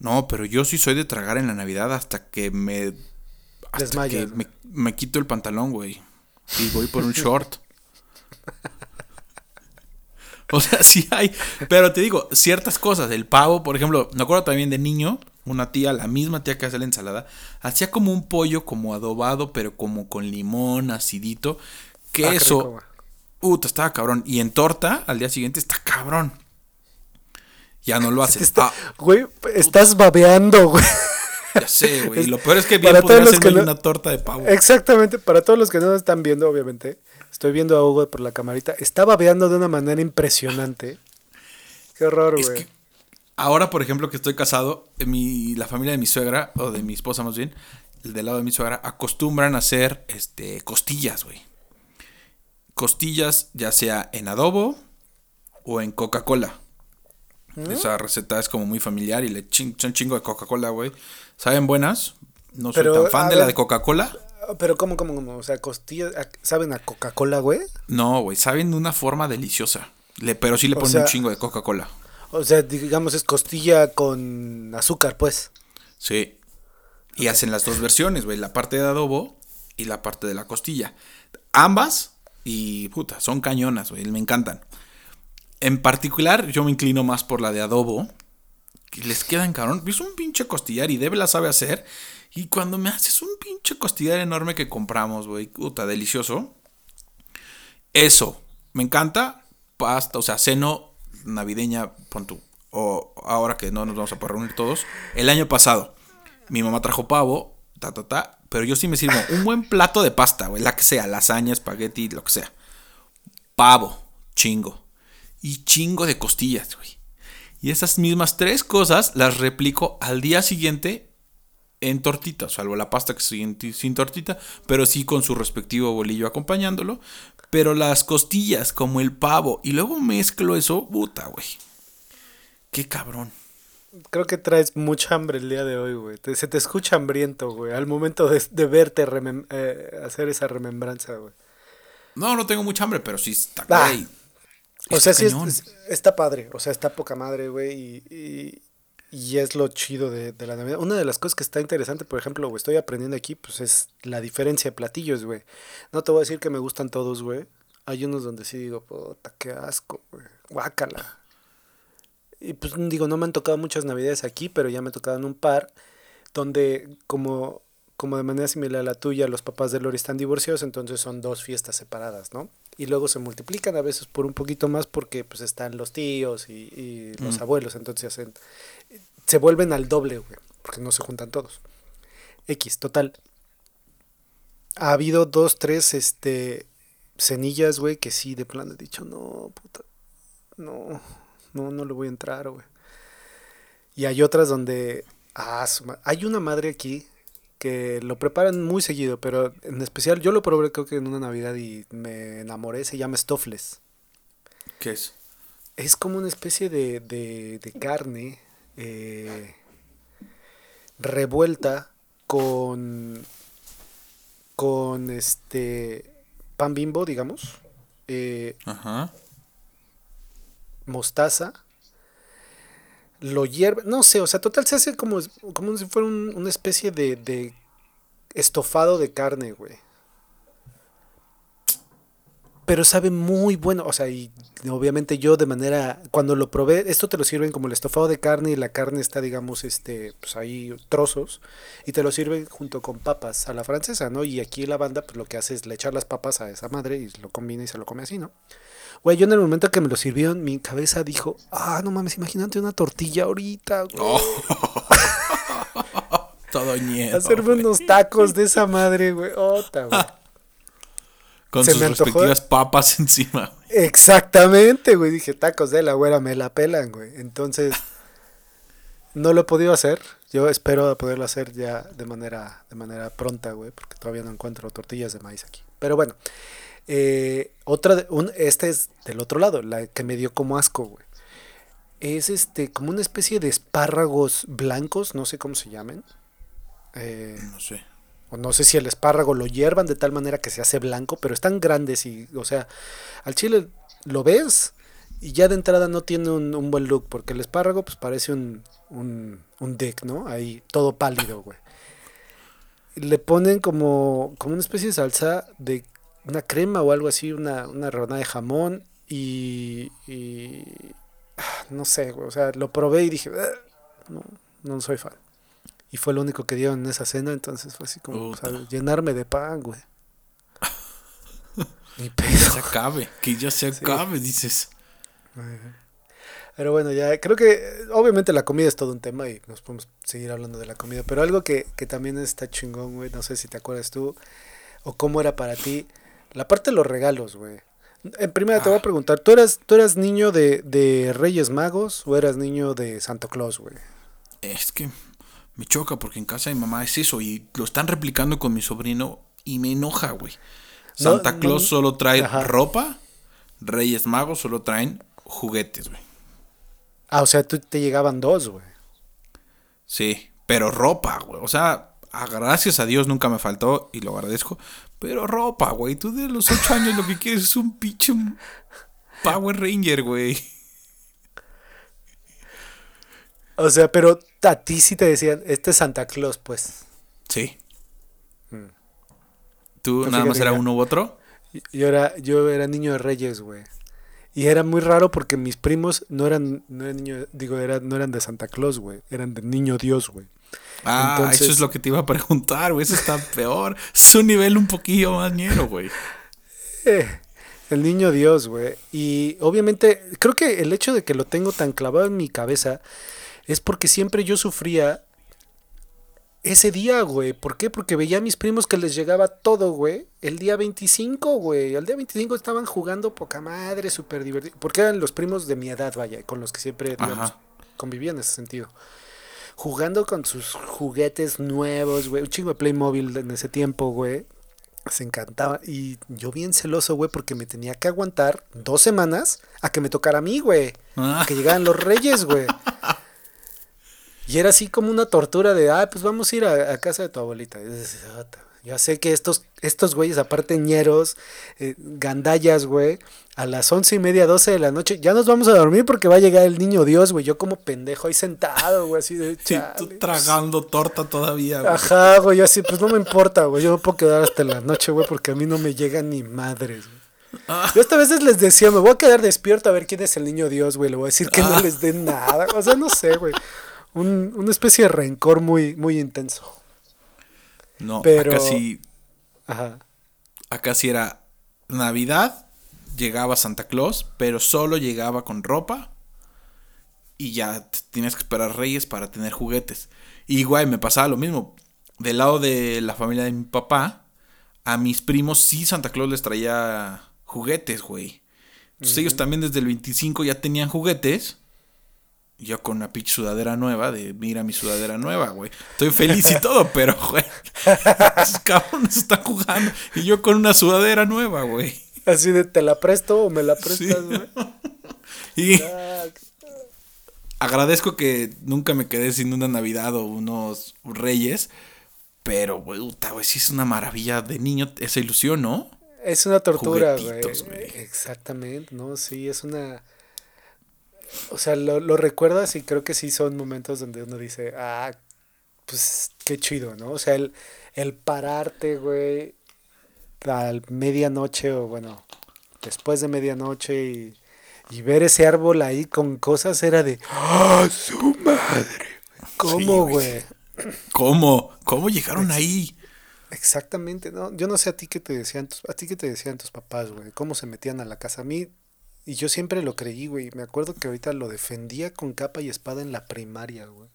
No, pero yo sí soy de tragar en la Navidad hasta que me. Hasta Desmayas, que me, me quito el pantalón, güey. Y voy por un short. O sea, sí hay. Pero te digo, ciertas cosas. El pavo, por ejemplo, me acuerdo también de niño, una tía, la misma tía que hace la ensalada, hacía como un pollo como adobado, pero como con limón, acidito. Que Ah, eso. estaba cabrón. Y en torta, al día siguiente, está cabrón. Ya no lo hace. Está- Ah, Güey, estás babeando, güey. Ya sé, güey. Y lo peor es que bien podría hacerme no- una torta de pavo. Exactamente, para todos los que no nos están viendo, obviamente, estoy viendo a Hugo por la camarita. Está babeando de una manera impresionante. Qué horror, Es güey. que ahora, por ejemplo, que estoy casado, en mi, la familia de mi suegra, o de mi esposa más bien, el del lado de mi suegra, acostumbran a hacer este, costillas, güey. Costillas, ya sea en adobo o en Coca-Cola. Esa receta es como muy familiar y le chin- echan chingo de Coca-Cola, güey. ¿Saben buenas? No soy Pero, tan fan de la de Coca-Cola. Pero ¿cómo, cómo, cómo? O sea, costillas, ¿a- ¿saben a Coca-Cola, güey? No, güey, saben de una forma deliciosa. Le, pero sí le O ponen sea- un chingo de Coca-Cola. O sea, digamos es costilla con azúcar, pues. Sí. Y hacen las dos versiones, güey. La parte de adobo y la parte de la costilla. Ambas, y puta, son cañonas, güey. Me encantan. En particular, yo me inclino más por la de adobo. Que les quedan cabrón. Es un pinche costillar y Debe la sabe hacer. Y cuando me haces un pinche costillar enorme que compramos, güey. Puta, delicioso. Eso. Me encanta. Pasta, o sea, seno navideña, pon tú. O ahora que no nos vamos a poder reunir todos. El año pasado, mi mamá trajo pavo, ta, ta, ta. Pero yo sí me sirvo un buen plato de pasta, güey. La que sea, lasaña, espagueti, lo que sea. Pavo, chingo. Y chingo de costillas, güey. Y esas mismas tres cosas las replico al día siguiente en tortita, salvo la pasta que sin, sin tortita, pero sí con su respectivo bolillo acompañándolo. Pero las costillas, como el pavo, y luego mezclo eso, puta, güey. Qué cabrón. Creo que traes mucha hambre el día de hoy, güey. Te- se te escucha hambriento, güey, al momento de, de verte eh, hacer esa remembranza, güey. No, no tengo mucha hambre, pero sí está, Ah. güey. O sea, sí, es- está padre. O sea, está poca madre, güey. Y, y, y es lo chido de, de la Navidad. Una de las cosas que está interesante, por ejemplo, güey, estoy aprendiendo aquí, pues es la diferencia de platillos, güey. No te voy a decir que me gustan todos, güey. Hay unos donde sí digo, puta, qué asco, güey. Guácala. Y pues digo, no me han tocado muchas navidades aquí, pero ya me en un par donde como, como de manera similar a la tuya, los papás de Lori están divorciados, entonces son dos fiestas separadas, ¿no? Y luego se multiplican a veces por un poquito más porque pues están los tíos y, y los Mm. abuelos, entonces hacen, se vuelven al doble, güey, porque no se juntan todos. X, total. Ha habido dos, tres, este, cenillas, güey, que sí, de plano he dicho, no, puta, no, no, no le voy a entrar, güey. Y hay otras donde, ah, hay una madre aquí que lo preparan muy seguido, pero en especial yo lo probé creo que en una Navidad y me enamoré, se llama Stoffles. ¿Qué es? Es como una especie de, de, de carne eh, revuelta con, con este pan bimbo, digamos, eh, Ajá. mostaza, lo hierve, no sé, o sea, total se hace como, como si fuera un- una especie de, de estofado de carne, güey. Pero sabe muy bueno, o sea, y obviamente yo de manera, cuando lo probé, esto te lo sirven como el estofado de carne y la carne está, digamos, este, pues ahí trozos, y te lo sirven junto con papas a la francesa, ¿no? Y aquí la banda, pues lo que hace es le echar las papas a esa madre y lo combina y se lo come así, ¿no? Güey, yo en el momento que me lo sirvieron, mi cabeza dijo, ah, no mames, imagínate una tortilla ahorita, güey. Oh. Todo ñedo, Hacerme unos tacos de esa madre, güey. Ota, güey. Con se sus antojó. respectivas papas encima. Exactamente, güey. Dije, tacos de la güera, me la pelan, güey. Entonces, no lo he podido hacer. Yo espero poderlo hacer ya de manera, de manera pronta, güey, porque todavía no encuentro tortillas de maíz aquí. Pero bueno, eh, otra, de- un, este es del otro lado, la que me dio como asco, güey. Es este, como una especie de espárragos blancos, no sé cómo se llamen. Eh, No sé. o no sé si el espárrago lo hiervan de tal manera que se hace blanco, pero están grandes y, o sea, al chile lo ves y ya de entrada no tiene un, un buen look, porque el espárrago pues parece un, un, un dick, ¿no? Ahí todo pálido, güey. Le ponen como, como una especie de salsa de una crema o algo así, una, una rebanada de jamón y, y ah, no sé, güey, o sea, lo probé y dije, "Ah, no, no soy fan. Y fue lo único que dieron en esa cena, entonces fue así como, o sea, llenarme de pan, güey. Ni Que pedo. se acabe, que ya se acabe, dices. Pero bueno, ya creo que obviamente la comida es todo un tema y nos podemos seguir hablando de la comida. Pero algo que, que también está chingón, güey, no sé si te acuerdas tú o cómo era para ti, la parte de los regalos, güey. En primera te voy a Ah. preguntar, ¿tú eras, tú eras niño de, de Reyes Magos o eras niño de Santa Claus, güey? Es que me choca porque en casa de mi mamá es eso y lo están replicando con mi sobrino y me enoja, güey. Santa no, Claus solo trae ajá. ropa, Reyes Magos solo traen juguetes, güey. Ah, o sea, tú te llegaban dos, güey. Sí, pero ropa, güey. O sea, a- gracias a Dios nunca me faltó y lo agradezco. Pero ropa, güey. Tú de los ocho años lo que quieres es un pinche Power Ranger, güey. O sea, pero a ti sí te decían, este es Santa Claus, pues. Sí. ¿Tú Pues nada más era uno u otro? Yo era, yo era niño de Reyes, güey. Y era muy raro porque mis primos no eran, no eran niño, digo, eran, no eran de Santa Claus, güey. Eran de Niño Dios, güey. Ah, Entonces- eso es lo que te iba a preguntar, güey. Eso está peor. Es un nivel un poquillo más ñero, güey. Eh, el Niño Dios, güey. Y obviamente, creo que el hecho de que lo tengo tan clavado en mi cabeza es porque siempre yo sufría ese día, güey. ¿Por qué? Porque veía a mis primos que les llegaba todo, güey. El día 25, güey. El día 25 estaban jugando poca madre, súper divertido. Porque eran los primos de mi edad, vaya, con los que siempre, digamos, en ese sentido. Jugando con sus juguetes nuevos, güey. Un chingo de Playmobil en ese tiempo, güey. Se encantaba. Y yo bien celoso, güey, porque me tenía que aguantar dos semanas a que me tocara a mí, güey. Ah. A que llegaran los reyes, güey. Y era así como una tortura de, ah, pues vamos a ir a, a casa de tu abuelita. Y dices, Ya sé que estos, estos güeyes, aparte ñeros, eh, gandallas, güey, a las once y media, doce de la noche, ya nos vamos a dormir porque va a llegar el niño Dios, güey. Yo como pendejo ahí sentado, güey, así de Sí, tú tragando torta todavía, güey. Ajá, güey, yo así, pues no me importa, güey. Yo me puedo quedar hasta la noche, güey, porque a mí no me llegan ni madres, güey. Ah. Yo hasta veces les decía, me voy a quedar despierto a ver quién es el niño Dios, güey. Le voy a decir que no Ah. les den nada. O sea, no sé, güey. Un- una especie de rencor muy, muy intenso. No, Pero- acá sí, Ajá. acá sí era Navidad, llegaba Santa Claus, pero solo llegaba con ropa y ya tienes que esperar Reyes para tener juguetes. Y güey, me pasaba lo mismo. Del lado de la familia de mi papá, a mis primos sí Santa Claus les traía juguetes, güey. Entonces ellos también desde el 25 ya tenían juguetes. Yo con una pinche sudadera nueva, de mira mi sudadera nueva, güey. Estoy feliz y todo, pero, güey. Esos cabrones están jugando. Y yo con una sudadera nueva, güey. Así de, ¿te la presto o me la prestas, Sí. güey? Y agradezco que nunca me quedé sin una Navidad o unos Reyes. Pero, güey, puta, güey, sí es una maravilla de niño esa ilusión, ¿no? Es una tortura, güey. Exactamente, ¿no? Sí, es una... O sea, lo, lo recuerdas y creo que sí son momentos donde uno dice, ah, pues qué chido, ¿no? O sea, el, el pararte, güey, a medianoche o bueno, después de medianoche y, y ver ese árbol ahí con cosas era de, ¡ah, su madre! ¿Cómo, Sí, güey? ¿Cómo? ¿Cómo llegaron ahí? Exactamente, ¿no? Yo no sé a ti qué te decían a ti qué te decían tus papás, güey, cómo se metían a la casa. A mí, y yo siempre lo creí, güey. Me acuerdo que ahorita lo defendía con capa y espada en la primaria, güey.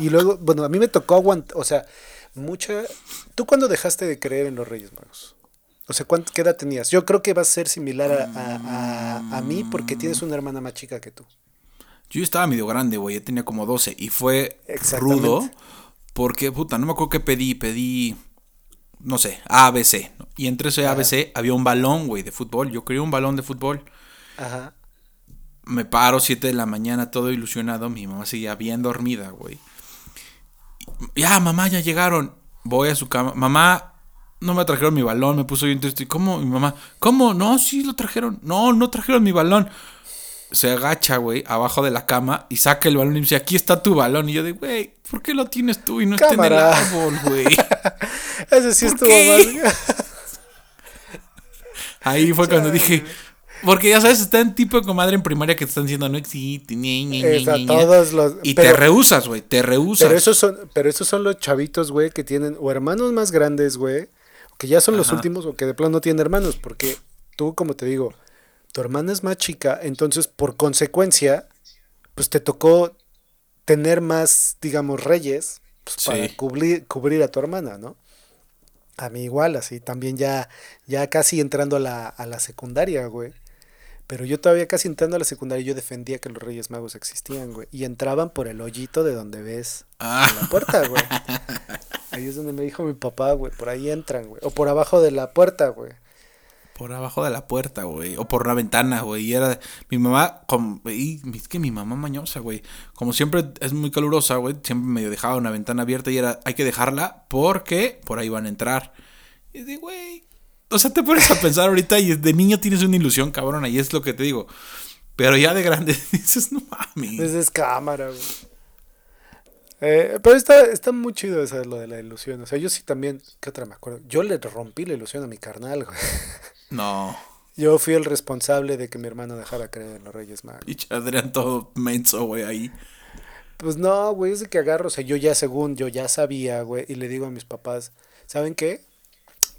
Y luego, bueno, a mí me tocó aguantar, o sea, mucha... ¿Tú cuándo dejaste de creer en los Reyes Magos? O sea, ¿cuánto, ¿qué edad tenías? Yo creo que vas a ser similar a, a, a- a mí porque tienes una hermana más chica que tú. Yo estaba medio grande, güey. Yo tenía como 12. Y fue rudo. Porque, puta, no me acuerdo qué pedí. Pedí, no sé, ABC. ¿no? Y entre ese ABC había un balón, güey, de fútbol. Yo quería un balón de fútbol. Ajá. Me paro 7 de la mañana todo ilusionado. Mi mamá seguía bien dormida, güey. Ya, mamá, ya llegaron. Voy a su cama. Mamá, no me trajeron mi balón, me puso bien triste. ¿Cómo? Mi mamá, ¿cómo? No, sí lo trajeron. No, no trajeron mi balón. Se agacha, güey, abajo de la cama y saca el balón y dice, aquí está tu balón. Y yo de, güey, ¿por qué lo tienes tú y no está en el árbol, güey? Ese sí estuvo más. Ahí fue cuando dije, porque ya sabes, está en tipo de comadre en primaria que te están diciendo no existe, ni, ni, ni, todos los, Y te rehusas, güey, te rehusas. Pero esos son, pero esos son los chavitos, güey, que tienen o hermanos más grandes, güey, que ya son los últimos o que de plano no tienen hermanos, porque tú, como te digo, tu hermana es más chica, entonces por consecuencia, pues te tocó tener más, digamos, reyes pues, para cubrir, cubrir a tu hermana, ¿no? A mí igual, así, también ya, ya casi entrando a la, a la secundaria, güey. Pero yo todavía casi entrando a la secundaria yo defendía que los Reyes Magos existían, güey. Y entraban por el hoyito de donde ves la ah. puerta, güey. Ahí es donde me dijo mi papá, güey. Por ahí entran, güey. O por abajo de la puerta, güey. Por abajo de la puerta, güey. O por la ventana, güey. Y era. Mi mamá. Y, es que mi mamá mañosa, güey. Como siempre es muy calurosa, güey. Siempre me dejaba una ventana abierta y era. Hay que dejarla porque por ahí van a entrar. Y de, güey. O sea, te pones a pensar ahorita y de niño tienes una ilusión, cabrón. Y es lo que te digo. Pero ya de grande dices, no mames. Es cámara, güey. Eh, pero está, está muy chido eso de lo de la ilusión. O sea, yo sí también, ¿qué otra me acuerdo? Yo le rompí la ilusión a mi carnal, güey. No. Yo fui el responsable de que mi hermano dejara creer en los Reyes Magos. Y Adrián todo menso, güey, ahí. Pues no, güey, es de que agarro, o sea, yo ya según, yo ya sabía, güey, y le digo a mis papás, ¿saben qué?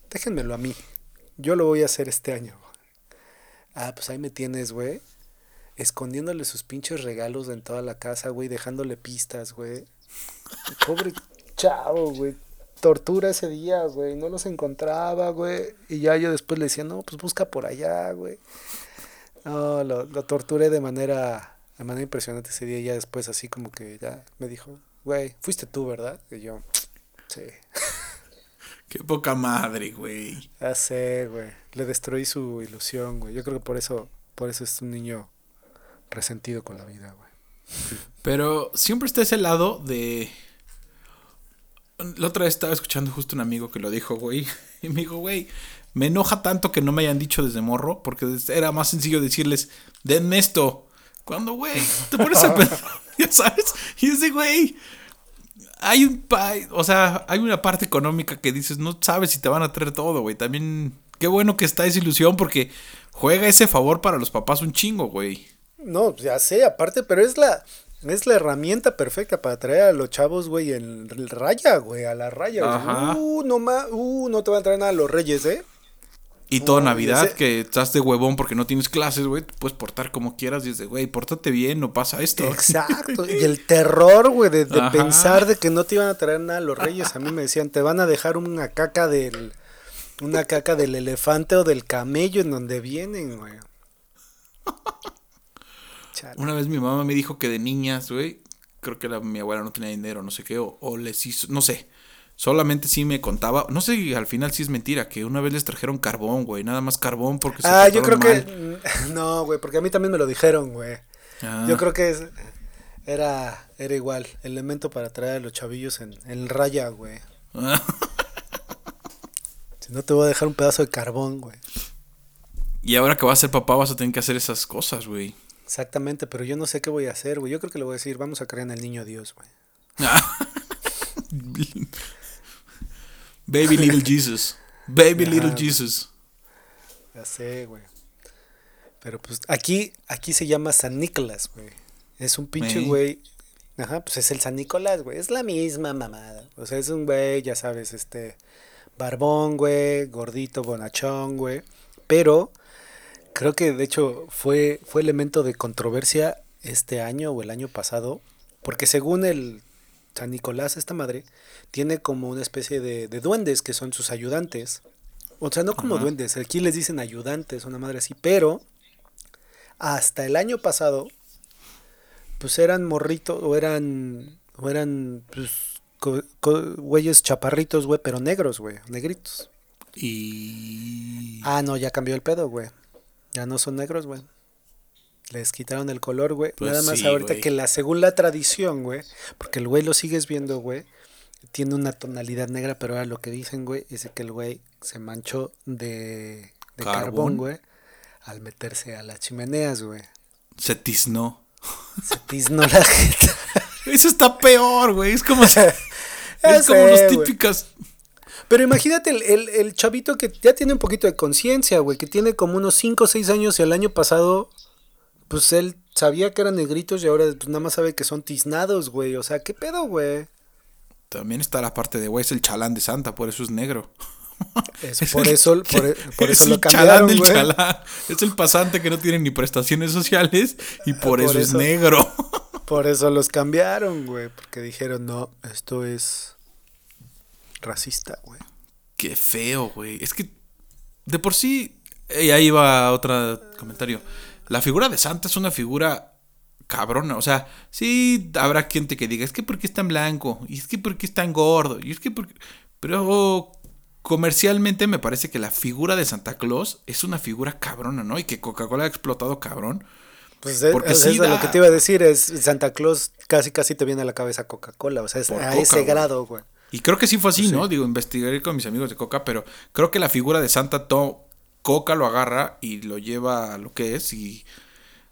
Déjenmelo a mí. Yo lo voy a hacer este año. Ah, pues ahí me tienes, güey. Escondiéndole sus pinches regalos en toda la casa, güey, dejándole pistas, güey. Pobre chavo, güey tortura ese día, güey. No los encontraba, güey. Y ya yo después le decía, no, pues busca por allá, güey. No, lo, lo torturé de manera, de manera impresionante ese día. Y ya después así como que ya me dijo, güey, fuiste tú, ¿verdad? Y yo, sí. Qué poca madre, güey. Ya sé, güey. Le destruí su ilusión, güey. Yo creo que por eso, por eso es un niño resentido con la vida, güey. Pero siempre está ese lado de la otra vez estaba escuchando justo un amigo que lo dijo, güey. Y me dijo, güey, me enoja tanto que no me hayan dicho desde morro, porque era más sencillo decirles, denme esto. Cuando, güey, te pones a pensar, ya sabes. Y ese, güey, hay un, o sea, hay una parte económica que dices, no sabes si te van a traer todo, güey. También, qué bueno que está esa ilusión, porque juega ese favor para los papás un chingo, güey. No, ya sé, aparte, pero es la, es la herramienta perfecta para traer a los chavos, güey, en raya, güey, a la raya. Uh, no uh, no te van a traer nada a los reyes, ¿eh? Y toda Navidad, que estás de huevón porque no tienes clases, güey, puedes portar como quieras y es de, güey, pórtate bien, no pasa esto. Exacto. y el terror, güey, de, pensar de que no te iban a traer nada a los reyes. A mí me decían, te van a dejar una caca del, una caca del elefante o del camello en donde vienen, güey. Una vez mi mamá me dijo que de niñas, güey, creo que mi abuela no tenía dinero, no sé qué, o, les hizo, no sé. Solamente sí me contaba, no sé al final sí es mentira, que una vez les trajeron carbón, güey, nada más carbón porque se Ah, yo creo que no, güey, porque a mí también me lo dijeron, güey. Ah. Yo creo que era era igual, elemento para traer a los chavillos en, en raya, güey. si no te voy a dejar un pedazo de carbón, güey. Y ahora que vas a ser papá vas a tener que hacer esas cosas, güey. Exactamente, pero yo no sé qué voy a hacer, güey. Yo creo que le voy a decir, vamos a creer en el niño Dios, güey. Baby Little Jesus. Baby Little Jesus. Ya sé, güey. Pero pues aquí, aquí se llama San Nicolás, güey. Es un pinche güey. Ajá, pues es el San Nicolás, güey. Es la misma mamada. O sea, es un güey, ya sabes, este. Barbón, güey. Gordito, bonachón, güey. Pero creo que de hecho fue, fue elemento de controversia este año o el año pasado, porque según el San Nicolás, esta madre, tiene como una especie de, duendes que son sus ayudantes. O sea, no como duendes, aquí les dicen ayudantes, una madre así, pero hasta el año pasado, pues eran morritos, o eran, o eran, pues, güeyes chaparritos, güey, pero negros, güey, negritos. Y... Ah, no, ya cambió el pedo, güey. Ya no son negros, güey. Les quitaron el color, güey. Pues Nada más ahorita que la según la tradición, güey, porque el güey lo sigues viendo, güey. tiene una tonalidad negra, pero ahora lo que dicen, güey, es que el güey se manchó de, de ¿Carbón? carbón, güey, al meterse a las chimeneas, güey. Se tiznó. Se tiznó la jeta. Eso está peor, güey. Es como, es como sé, los güey. Pero imagínate el, el- el chavito que ya tiene un poquito de conciencia, güey, que tiene como unos 5 o 6 años y el año pasado, pues él sabía que eran negritos y ahora pues nada más sabe que son tiznados, güey. O sea, ¿qué pedo, güey? También está la parte de, güey, es el chalán de Santa, por eso es negro. Es Es por el- eso, por, e- por es eso lo el chalán cambiaron, güey. chalán. Es el pasante que no tiene ni prestaciones sociales y por, Por eso, es eso. negro. Por eso los cambiaron, güey. Porque dijeron, no, esto es racista, güey. Qué feo, güey. Es que de por sí, y ahí va otro comentario. La figura de Santa es una figura cabrona. O sea, sí habrá gente que diga, es que porque es tan blanco, y es que porque es tan gordo, y es que porque... Pero comercialmente me parece que la figura de Santa Claus es una figura cabrona, ¿no? Y que Coca-Cola ha explotado cabrón. Pues de- Porque sí eso es da- lo que te iba a decir es Santa Claus casi casi te viene a la cabeza Coca-Cola, o sea, es Por a Coca, ese grado, güey. Y creo que sí fue así, Sí. ¿no? Digo, investigaré con mis amigos de Coca, pero creo que la figura de Santa to Coca lo agarra y lo lleva a lo que es y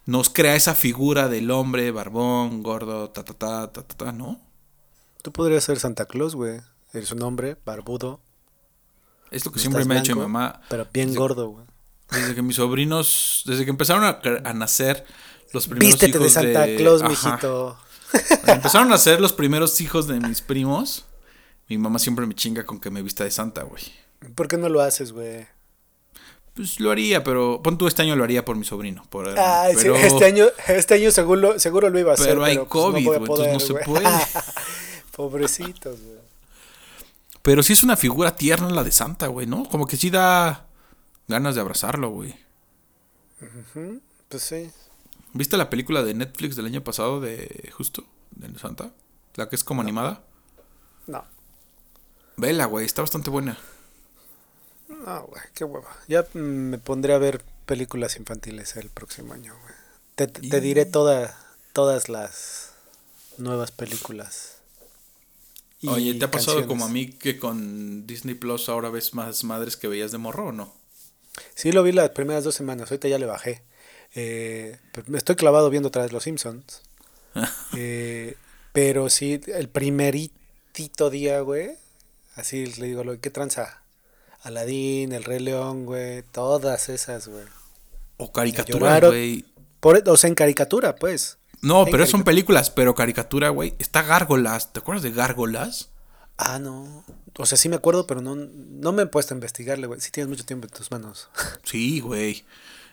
nos crea esa figura del hombre barbón, gordo, ta ta ta ta ta, ta, ¿no? Tú podrías ser Santa Claus, güey. Eres un hombre barbudo, Es lo que no siempre me ha dicho mi mamá. pero bien desde- gordo, güey. Desde que mis sobrinos, desde que empezaron a, nacer los primeros Vístete de hijos Santa Claus, Ajá. mijito. Empezaron a nacer los primeros hijos de mis primos, mi mamá siempre me chinga con que me vista de Santa, güey. ¿Por qué no lo haces, güey? Pues lo haría, pero pon tú este año lo haría por mi sobrino. Por, sí, este año, este año seguro, seguro lo iba a hacer. pero hay pues, COVID, güey, entonces no se puede. Pobrecitos, güey. pero sí es una figura tierna la de Santa, güey, ¿no? Como que sí da ganas de abrazarlo, güey. Pues sí. ¿Viste la película de Netflix del año pasado de Justo? De Santa. La que es como animada. No, Vela, güey, está bastante buena. no, güey, qué hueva. Ya me pondré a ver películas infantiles el próximo año, güey. Te, te Y- diré toda, todas las nuevas películas. y Oye, ¿te ha pasado canciones. como a mí que con Disney Plus ahora ves más madres que veías de morro o no? Sí, lo vi las primeras dos semanas, ahorita ya le bajé. Eh, me estoy clavado viendo otra vez Los Simpsons. Eh, pero sí, el primeritito día, güey, así le digo, lo ¿qué tranza? Aladín, El Rey León, güey, todas esas, güey. O caricaturas, güey. Por, o sea, en caricatura, pues. No, En pero son películas, pero caricatura, güey. Está Gárgolas. ¿Te acuerdas de Gárgolas? Ah, no. O sea, sí me acuerdo, pero no, no me he puesto a investigarle, güey. Sí tienes mucho tiempo en tus manos. Sí, güey.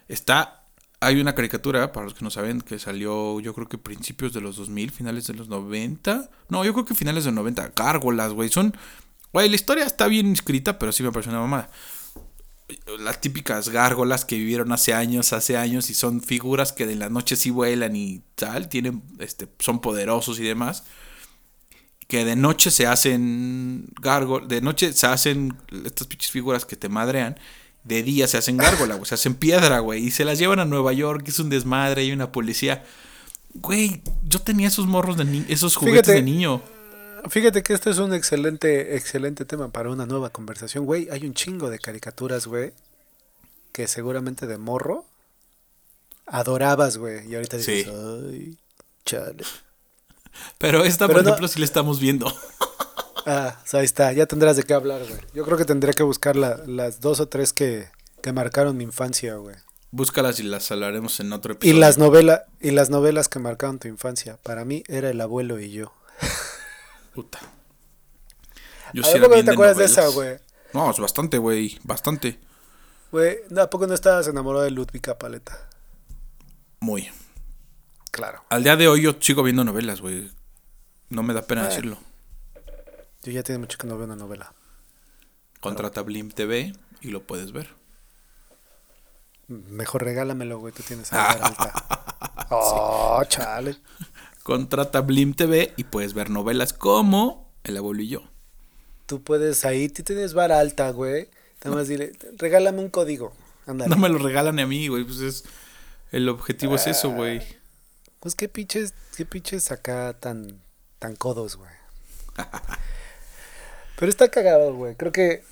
Está. Hay una caricatura, para los que no saben, que salió yo creo que principios de los 2000, finales de los 90. No, yo creo que finales de los 90. Gárgolas, güey. Son. Güey, la historia está bien escrita, pero sí me pareció una mamada. Las típicas gárgolas que vivieron hace años, hace años, y son figuras que de la noche sí vuelan y tal, tienen, este, son poderosos y demás. Que de noche se hacen gárgolas, de noche se hacen estas pinches figuras que te madrean, de día se hacen gárgola, güey, se hacen piedra, güey, y se las llevan a Nueva York, es un desmadre, hay una policía. Güey, yo tenía esos morros de ni esos juguetes Fíjate. de niño. Fíjate que este es un excelente, excelente tema para una nueva conversación, güey. Hay un chingo de caricaturas, güey, que seguramente de morro adorabas, güey. Y ahorita dices, Sí. ay, chale. Pero esta, Pero por no- ejemplo, sí la estamos viendo. Ah, o sea, ahí está, ya tendrás de qué hablar, güey. Yo creo que tendría que buscar la- las dos o tres que, que marcaron mi infancia, güey. Búscalas y las hablaremos en otro Y episodio. las novelas, y las novelas que marcaron tu infancia. Para mí era el abuelo y yo. Puta. Yo ¿A sí era bien te acuerdas de esa, güey? No, es bastante, güey, bastante. Güey, ¿no, ¿a poco no estabas enamorado de Ludwig Paleta? Muy. Claro. Al día de hoy yo sigo viendo novelas, güey. No me da pena decirlo. Yo ya tiene mucho que no veo una novela. Contrata Blim TV y lo puedes ver. Mejor regálamelo, güey, tú tienes a alta. Oh, chale. Contrata Blim TV y puedes ver novelas como El abuelo y yo. Tú puedes ahí, tú tienes vara alta, güey. Nada más dile, regálame un código. No me lo regalan a mí, güey. Pues es. El objetivo es eso, güey. Pues qué pinches, qué pinches acá tan, tan codos, güey. Pero está cagado, güey. Creo que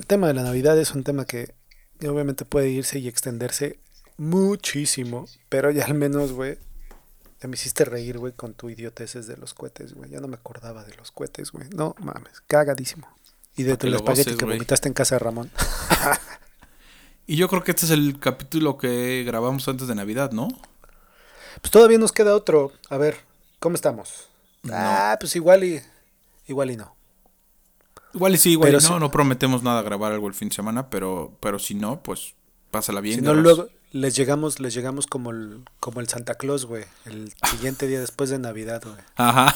el tema de la Navidad es un tema que obviamente puede irse y extenderse muchísimo. Pero ya al menos, güey, ya me hiciste reír, güey, con tu idioteces de los cohetes, güey. Ya no me acordaba de los cohetes, güey. No mames, cagadísimo. Y de tu espagueti que güey. vomitaste en casa de Ramón. Y yo creo que este es el capítulo que grabamos antes de Navidad, ¿no? Pues todavía nos queda otro. A ver, ¿cómo estamos? No. Ah, pues igual y. Igual y no. Igual y sí, igual Pero y no, no prometemos nada grabar algo el fin de semana, pero, pero si no, pues pásala bien. Si no, luego les llegamos, les llegamos como el, como el Santa Claus, güey. El siguiente día después de Navidad, güey. Ajá.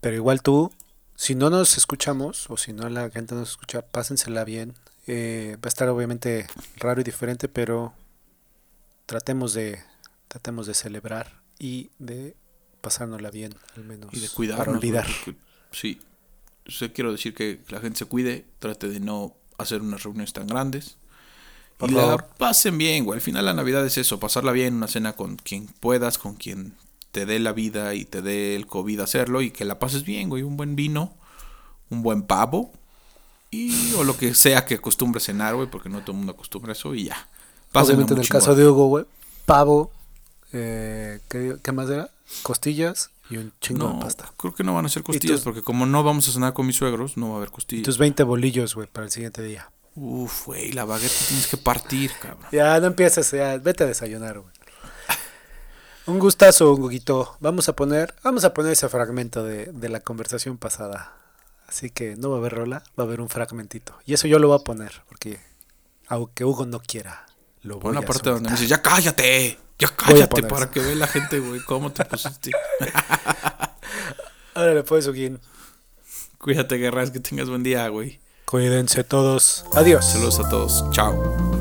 Pero igual tú, si no nos escuchamos, o si no la gente nos escucha, pásensela bien. Eh, va a estar obviamente raro y diferente, pero tratemos de, tratemos de celebrar y de pasárnosla bien, al menos. Y de Para cuidarnos. güey, olvidar. porque- sí. Yo quiero decir que la gente se cuide, trate de no hacer unas reuniones tan grandes. Por y favor. la pasen bien, güey. Al final la Navidad es eso, pasarla bien, una cena con quien puedas, con quien te dé la vida y te dé el COVID hacerlo y que la pases bien, güey. Un buen vino, un buen pavo y o lo que sea que acostumbres cenar, güey, porque no todo el mundo acostumbra eso y ya. Pásenla Obviamente en el caso de Hugo, güey, pavo, eh, ¿qué, qué más era? Costillas y un chingo No, de pasta. creo que no van a ser costillas, tus- porque como no vamos a cenar con mis suegros, no va a haber Y costillas. tus 20 bolillos, güey, para el siguiente día. Uf, güey, la baguette tienes que partir, cabrón. Ya, no empieces, ya, vete a desayunar, güey. Un gustazo, Huguito. Vamos a poner, vamos a poner ese fragmento de, de la conversación pasada. Así que no va a haber rola, va a haber un fragmentito. Y eso yo lo voy a poner, porque aunque Hugo no quiera, lo voy Pon la a parte donde me dices, ya cállate, ya cállate, para que vea la gente, güey, cómo te pusiste. Órale, pues, Huguín. Cuídate, guerras, que tengas buen día, güey. Cuídense todos. Adiós. Saludos a todos, chao.